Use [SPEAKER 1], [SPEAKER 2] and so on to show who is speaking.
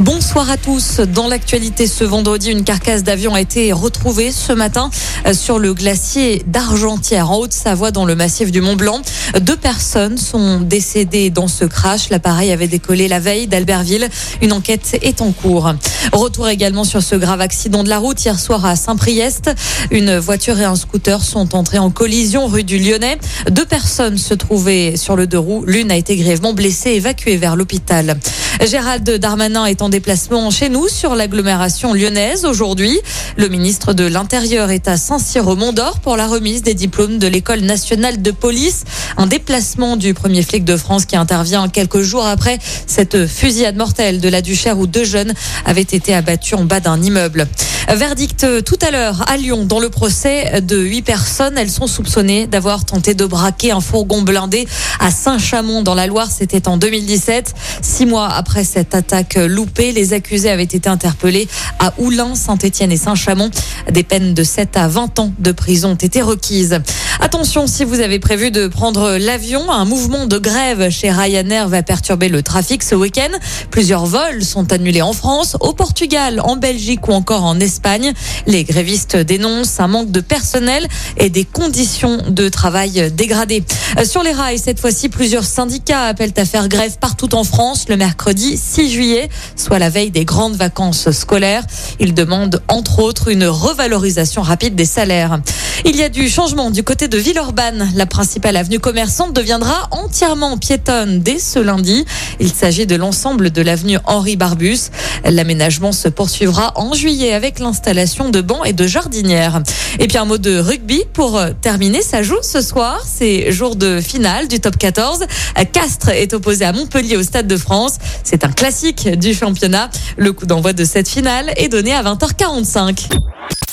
[SPEAKER 1] Bonsoir à tous. Dans l'actualité ce vendredi, une carcasse d'avion a été retrouvée ce matin euh, sur le glacier d'Argentière en Haute-Savoie dans le massif du Mont Blanc. Deux personnes sont décédées dans ce crash. L'appareil avait décollé la veille d'Albertville. Une enquête est en cours. Retour également sur ce grave accident de la route hier soir à Saint-Priest. Une voiture et un scooter sont entrés en collision rue du Lyonnais. Deux personnes se trouvaient sur le deux roues. L'une a été grièvement blessée, évacuée vers l'hôpital. Gérald Darmanin est en déplacement chez nous sur l'agglomération lyonnaise aujourd'hui. Le ministre de l'Intérieur est à Saint-Cyr au Mont-d'Or pour la remise des diplômes de l'École nationale de police. Un déplacement du premier flic de France qui intervient quelques jours après cette fusillade mortelle de la Duchère où deux jeunes avaient été abattus en bas d'un immeuble. Verdict tout à l'heure à Lyon dans le procès de huit personnes. Elles sont soupçonnées d'avoir tenté de braquer un fourgon blindé à Saint-Chamond dans la Loire. C'était en 2017. Six mois après cette attaque loupée, les accusés avaient été interpellés à Oulin, Saint-Étienne et Saint-Chamond. Des peines de 7 à 20 ans de prison ont été requises. Attention, si vous avez prévu de prendre l'avion, un mouvement de grève chez Ryanair va perturber le trafic ce week-end. Plusieurs vols sont annulés en France, au Portugal, en Belgique ou encore en Espagne. Les grévistes dénoncent un manque de personnel et des conditions de travail dégradées. Sur les rails, cette fois-ci, plusieurs syndicats appellent à faire grève partout en France le mercredi 6 juillet, soit la veille des grandes vacances scolaires. Ils demandent entre autres une revalorisation rapide des salaires. Il y a du changement du côté de Villeurbanne. La principale avenue commerçante deviendra entièrement piétonne dès ce lundi. Il s'agit de l'ensemble de l'avenue Henri Barbus. L'aménagement se poursuivra en juillet avec l'installation de bancs et de jardinières. Et puis un mot de rugby pour terminer. Ça joue ce soir. C'est jour de finale du top 14. Castres est opposé à Montpellier au Stade de France. C'est un classique du championnat. Le coup d'envoi de cette finale est donné à 20h45.